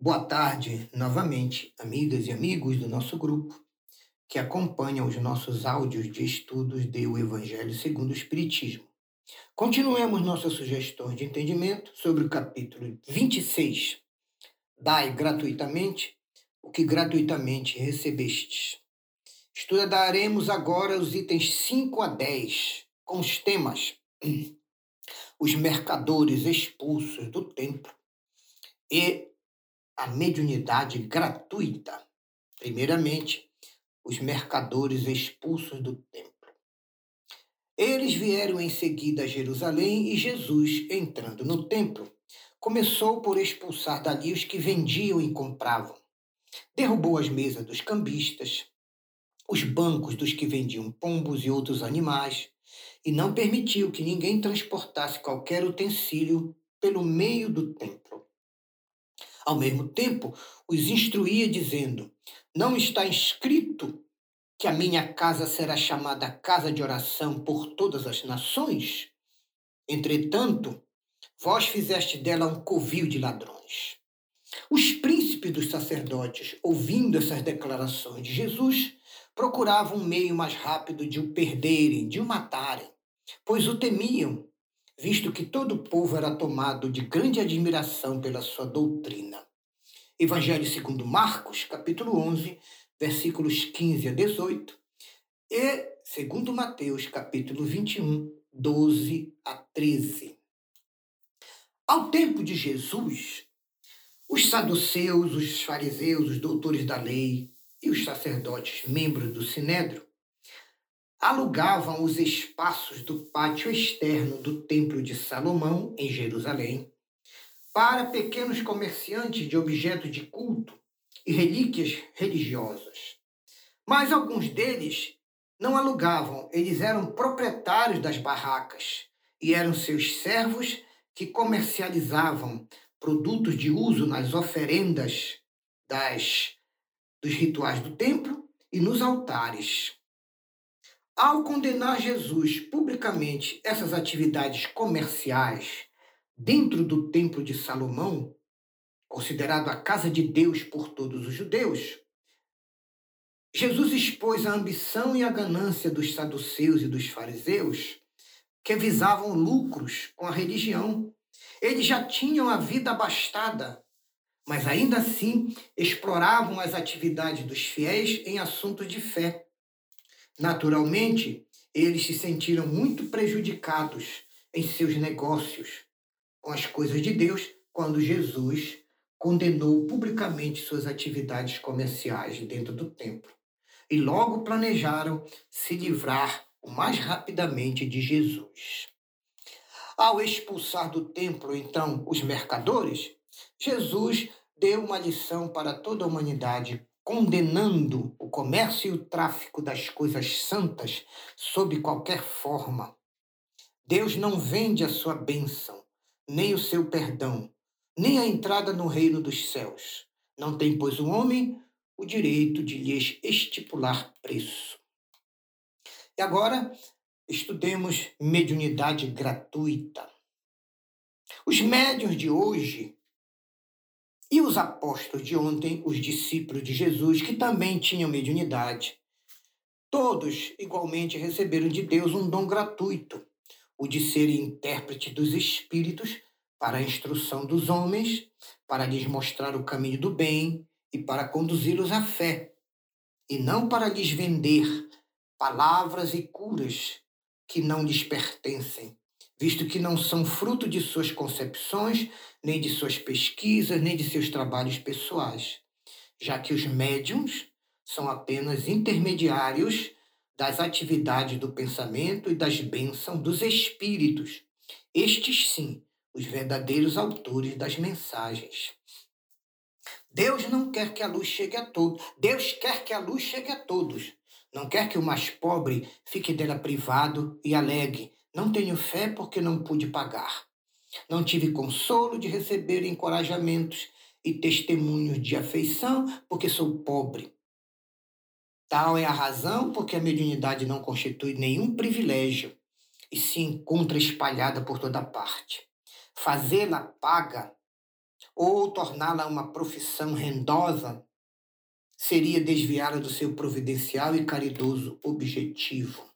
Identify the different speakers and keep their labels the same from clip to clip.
Speaker 1: Boa tarde, novamente, amigas e amigos do nosso grupo que acompanham os nossos áudios de estudos do Evangelho segundo o Espiritismo. Continuemos nossas sugestões de entendimento sobre o capítulo 26. Dai gratuitamente o que gratuitamente recebestes. Estudaremos agora os itens 5 a 10, com os temas os mercadores expulsos do templo e a mediunidade gratuita. Primeiramente, os mercadores expulsos do templo. Eles vieram em seguida a Jerusalém e Jesus, entrando no templo, começou por expulsar dali os que vendiam e compravam. Derrubou as mesas dos cambistas, os bancos dos que vendiam pombos e outros animais, e não permitiu que ninguém transportasse qualquer utensílio pelo meio do templo. Ao mesmo tempo, os instruía, dizendo: Não está escrito que a minha casa será chamada casa de oração por todas as nações? Entretanto, vós fizeste dela um covil de ladrões. Os príncipes dos sacerdotes, ouvindo essas declarações de Jesus, procuravam um meio mais rápido de o perderem, de o matarem, pois o temiam, visto que todo o povo era tomado de grande admiração pela sua doutrina. Evangelho segundo Marcos, capítulo 11, versículos 15 a 18, e segundo Mateus, capítulo 21, 12 a 13. Ao tempo de Jesus, os saduceus, os fariseus, os doutores da lei, e os sacerdotes, membros do Sinédrio, alugavam os espaços do pátio externo do Templo de Salomão, em Jerusalém, para pequenos comerciantes de objetos de culto e relíquias religiosas. Mas alguns deles não alugavam, eles eram proprietários das barracas e eram seus servos que comercializavam produtos de uso nas oferendas das dos rituais do templo e nos altares. Ao condenar Jesus publicamente essas atividades comerciais dentro do Templo de Salomão, considerado a casa de Deus por todos os judeus, Jesus expôs a ambição e a ganância dos saduceus e dos fariseus, que visavam lucros com a religião. Eles já tinham a vida abastada mas ainda assim exploravam as atividades dos fiéis em assuntos de fé. Naturalmente, eles se sentiram muito prejudicados em seus negócios com as coisas de Deus quando Jesus condenou publicamente suas atividades comerciais dentro do templo. E logo planejaram se livrar o mais rapidamente de Jesus. Ao expulsar do templo, então, os mercadores, Jesus deu uma lição para toda a humanidade, condenando o comércio e o tráfico das coisas santas sob qualquer forma. Deus não vende a sua bênção, nem o seu perdão, nem a entrada no reino dos céus. Não tem, pois, o homem o direito de lhes estipular preço. E agora, estudemos mediunidade gratuita. Os médios de hoje e os apóstolos de ontem, os discípulos de Jesus, que também tinham mediunidade, todos igualmente receberam de Deus um dom gratuito, o de serem intérprete dos espíritos para a instrução dos homens, para lhes mostrar o caminho do bem e para conduzi-los à fé, e não para lhes vender palavras e curas que não lhes pertencem, visto que não são fruto de suas concepções, nem de suas pesquisas, nem de seus trabalhos pessoais, já que os médiums são apenas intermediários das atividades do pensamento e das bênçãos dos espíritos. Estes, sim, os verdadeiros autores das mensagens. Deus não quer que a luz chegue a todos. Deus quer que a luz chegue a todos. Não quer que o mais pobre fique dela privado e alegue: não tenho fé porque não pude pagar. Não tive consolo de receber encorajamentos e testemunhos de afeição porque sou pobre. Tal é a razão porque a mediunidade não constitui nenhum privilégio e se encontra espalhada por toda parte. Fazê-la paga ou torná-la uma profissão rendosa seria desviá-la do seu providencial e caridoso objetivo.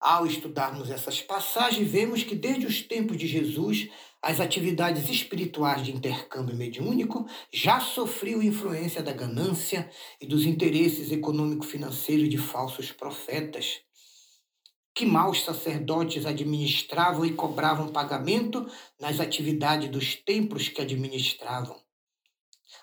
Speaker 1: Ao estudarmos essas passagens, vemos que desde os tempos de Jesus, as atividades espirituais de intercâmbio mediúnico já sofriam influência da ganância e dos interesses econômico-financeiros de falsos profetas, que maus sacerdotes administravam e cobravam pagamento nas atividades dos templos que administravam.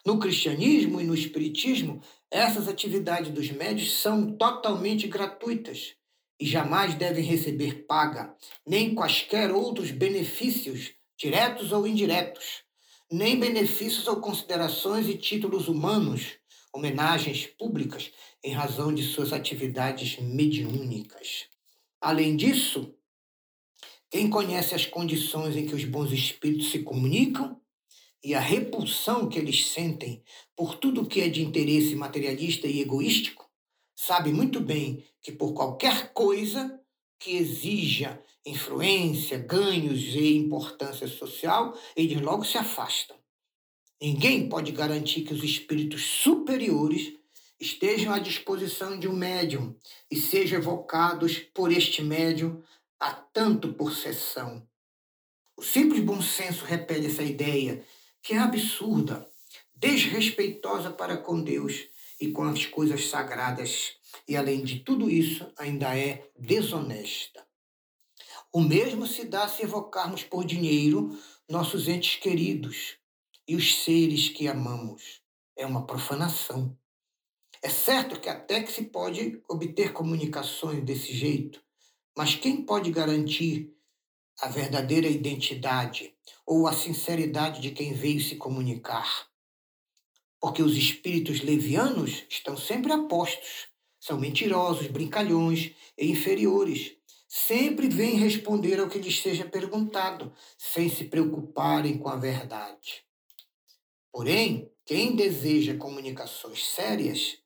Speaker 1: No cristianismo e no espiritismo, essas atividades dos médios são totalmente gratuitas e jamais devem receber paga, nem quaisquer outros benefícios, diretos ou indiretos, nem benefícios ou considerações e títulos humanos, homenagens públicas em razão de suas atividades mediúnicas. Além disso, quem conhece as condições em que os bons espíritos se comunicam e a repulsão que eles sentem por tudo que é de interesse materialista e egoístico, sabe muito bem que por qualquer coisa que exija influência, ganhos e importância social, eles logo se afastam. Ninguém pode garantir que os espíritos superiores estejam à disposição de um médium e sejam evocados por este médium a tanto por sessão. O simples bom senso repele essa ideia que é absurda, desrespeitosa para com Deus e com as coisas sagradas, e além de tudo isso, ainda é desonesta. O mesmo se dá se evocarmos por dinheiro nossos entes queridos e os seres que amamos. É uma profanação. É certo que até que se pode obter comunicações desse jeito, mas quem pode garantir a verdadeira identidade ou a sinceridade de quem veio se comunicar. Porque os espíritos levianos estão sempre apostos, são mentirosos, brincalhões e inferiores. Sempre vêm responder ao que lhes seja perguntado, sem se preocuparem com a verdade. Porém, quem deseja comunicações sérias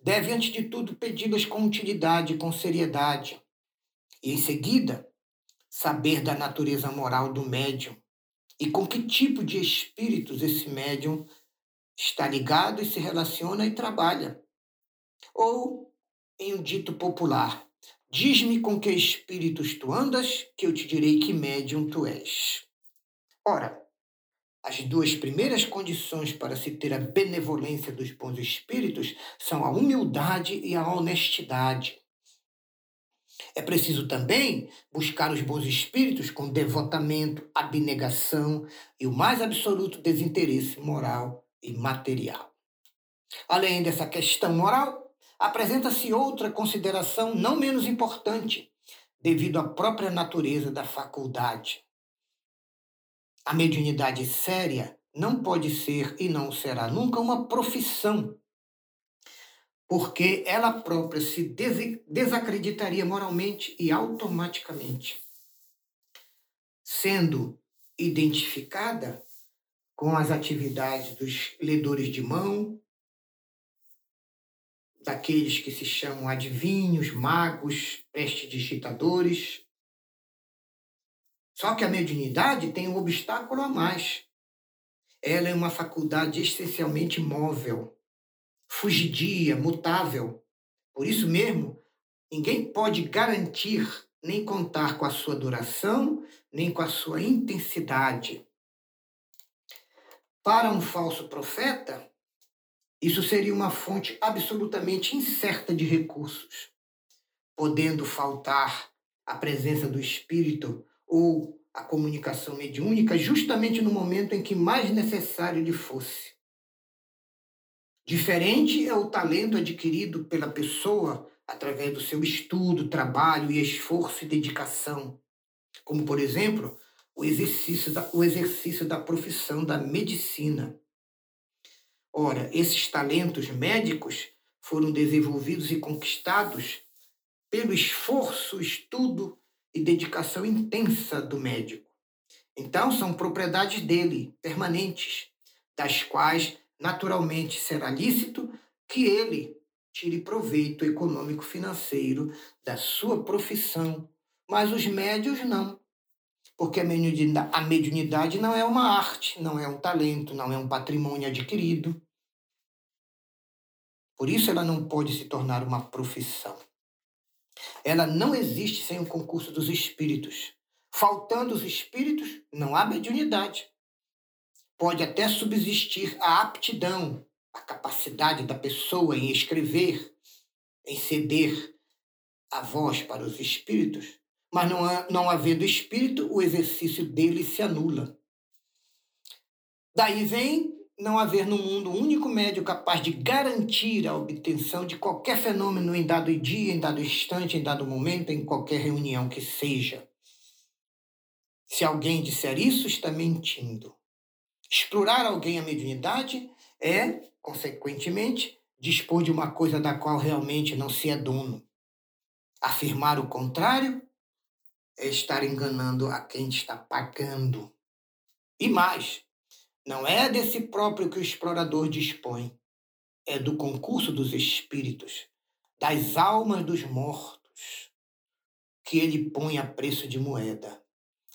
Speaker 1: deve, antes de tudo, pedi-las com utilidade com seriedade. E, em seguida, saber da natureza moral do médium e com que tipo de espíritos esse médium está ligado e se relaciona e trabalha. Ou, em um dito popular, diz-me com que espíritos tu andas, que eu te direi que médium tu és. Ora, as duas primeiras condições para se ter a benevolência dos bons espíritos são a humildade e a honestidade. É preciso também buscar os bons espíritos com devotamento, abnegação e o mais absoluto desinteresse moral e material. Além dessa questão moral, apresenta-se outra consideração não menos importante, devido à própria natureza da faculdade. A mediunidade séria não pode ser e não será nunca uma profissão porque ela própria se desacreditaria moralmente e automaticamente, sendo identificada com as atividades dos ledores de mão, daqueles que se chamam adivinhos, magos, prestidigitadores. Só que a mediunidade tem um obstáculo a mais. Ela é uma faculdade essencialmente móvel fugidia, mutável. Por isso mesmo, ninguém pode garantir nem contar com a sua duração, nem com a sua intensidade. Para um falso profeta, isso seria uma fonte absolutamente incerta de recursos, podendo faltar a presença do espírito ou a comunicação mediúnica justamente no momento em que mais necessário lhe fosse. Diferente é o talento adquirido pela pessoa através do seu estudo, trabalho e esforço e dedicação, como, por exemplo, o exercício da, o exercício da profissão da medicina. Ora, esses talentos médicos foram desenvolvidos e conquistados pelo esforço, estudo e dedicação intensa do médico. Então, são propriedades dele, permanentes, das quais naturalmente será lícito que ele tire proveito econômico-financeiro da sua profissão, mas os médios não. Porque a mediunidade não é uma arte, não é um talento, não é um patrimônio adquirido. Por isso ela não pode se tornar uma profissão. Ela não existe sem o concurso dos espíritos. Faltando os espíritos, não há mediunidade. Pode até subsistir a aptidão, a capacidade da pessoa em escrever, em ceder a voz para os espíritos, mas não, há, não havendo espírito, o exercício dele se anula. Daí vem não haver no mundo um único médio capaz de garantir a obtenção de qualquer fenômeno em dado dia, em dado instante, em dado momento, em qualquer reunião que seja. Se alguém disser isso, está mentindo. Explorar alguém a mediunidade é, consequentemente, dispor de uma coisa da qual realmente não se é dono. Afirmar o contrário é estar enganando a quem está pagando. E mais, não é desse próprio que o explorador dispõe, é do concurso dos espíritos, das almas dos mortos, que ele põe a preço de moeda.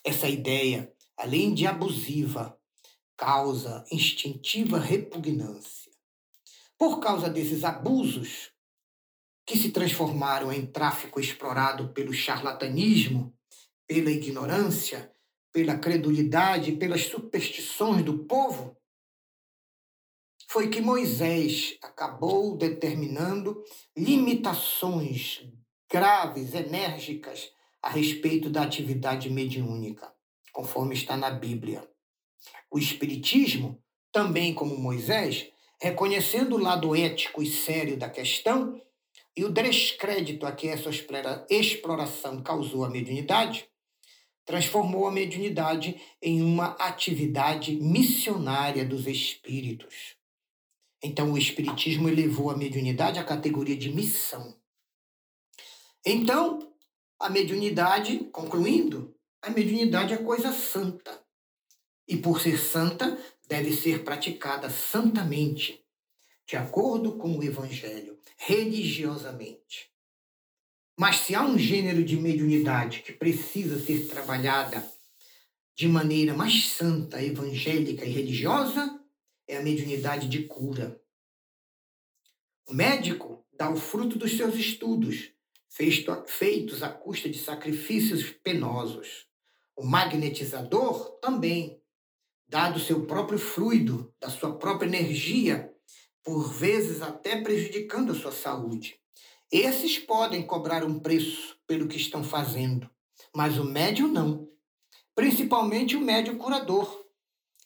Speaker 1: Essa ideia, além de abusiva, causa instintiva repugnância. Por causa desses abusos, que se transformaram em tráfico explorado pelo charlatanismo, pela ignorância, pela credulidade, pelas superstições do povo, foi que Moisés acabou determinando limitações graves, enérgicas a respeito da atividade mediúnica, conforme está na Bíblia. O Espiritismo, também como Moisés, reconhecendo o lado ético e sério da questão e o descrédito a que essa exploração causou à mediunidade, transformou a mediunidade em uma atividade missionária dos espíritos. Então, o Espiritismo elevou a mediunidade à categoria de missão. Então, a mediunidade, concluindo, a mediunidade é coisa santa. E por ser santa, deve ser praticada santamente, de acordo com o Evangelho, religiosamente. Mas se há um gênero de mediunidade que precisa ser trabalhada de maneira mais santa, evangélica e religiosa, é a mediunidade de cura. O médico dá o fruto dos seus estudos, feitos à custa de sacrifícios penosos. O magnetizador também, dado seu próprio fluido, da sua própria energia, por vezes até prejudicando a sua saúde. Esses podem cobrar um preço pelo que estão fazendo, mas o médium não. Principalmente o médium curador.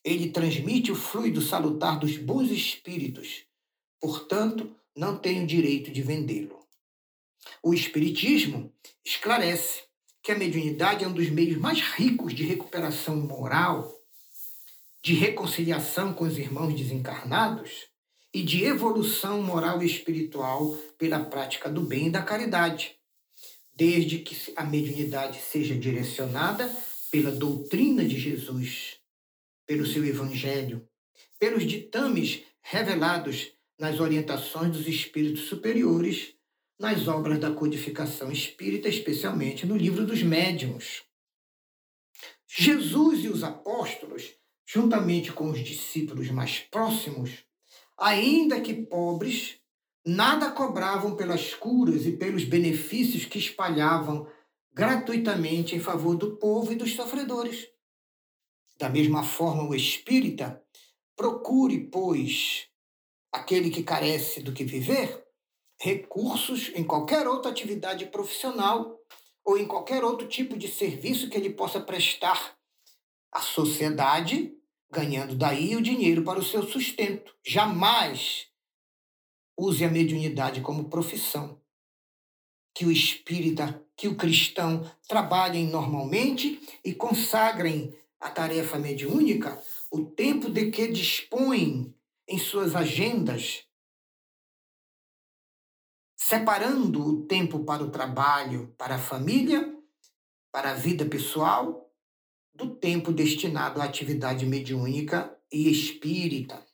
Speaker 1: Ele transmite o fluido salutar dos bons espíritos, portanto, não tem o direito de vendê-lo. O Espiritismo esclarece que a mediunidade é um dos meios mais ricos de recuperação moral, de reconciliação com os irmãos desencarnados e de evolução moral e espiritual pela prática do bem e da caridade, desde que a mediunidade seja direcionada pela doutrina de Jesus, pelo seu evangelho, pelos ditames revelados nas orientações dos espíritos superiores, nas obras da codificação espírita, especialmente no livro dos médiuns. Jesus e os apóstolos, juntamente com os discípulos mais próximos, ainda que pobres, nada cobravam pelas curas e pelos benefícios que espalhavam gratuitamente em favor do povo e dos sofredores. Da mesma forma, o espírita procure, pois, aquele que carece do que viver, recursos em qualquer outra atividade profissional ou em qualquer outro tipo de serviço que ele possa prestar à sociedade ganhando daí o dinheiro para o seu sustento. Jamais use a mediunidade como profissão. Que o espírita, que o cristão trabalhem normalmente e consagrem a tarefa mediúnica o tempo de que dispõem em suas agendas, separando o tempo para o trabalho, para a família, para a vida pessoal do tempo destinado à atividade mediúnica e espírita.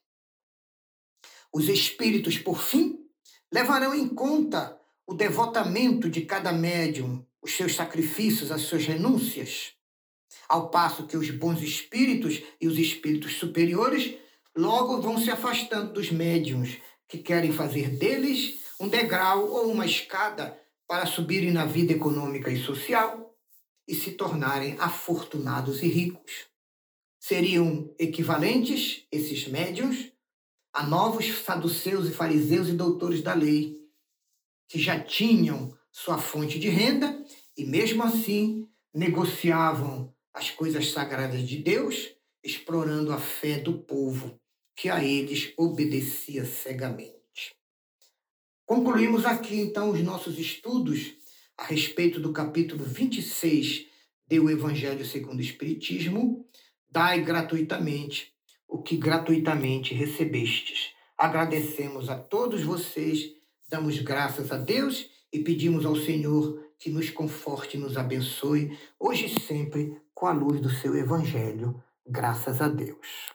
Speaker 1: Os espíritos, por fim, levarão em conta o devotamento de cada médium, os seus sacrifícios, as suas renúncias, Ao passo que os bons espíritos e os espíritos superiores logo vão se afastando dos médiums que querem fazer deles um degrau ou uma escada para subirem na vida econômica e social e se tornarem afortunados e ricos. Seriam equivalentes, esses médiums, a novos saduceus e fariseus e doutores da lei, que já tinham sua fonte de renda e, mesmo assim, negociavam as coisas sagradas de Deus, explorando a fé do povo, que a eles obedecia cegamente. Concluímos aqui, então, os nossos estudos a respeito do capítulo 26 do Evangelho segundo o Espiritismo. Dai gratuitamente o que gratuitamente recebestes. Agradecemos a todos vocês, damos graças a Deus e pedimos ao Senhor que nos conforte e nos abençoe, hoje e sempre, com a luz do seu Evangelho. Graças a Deus.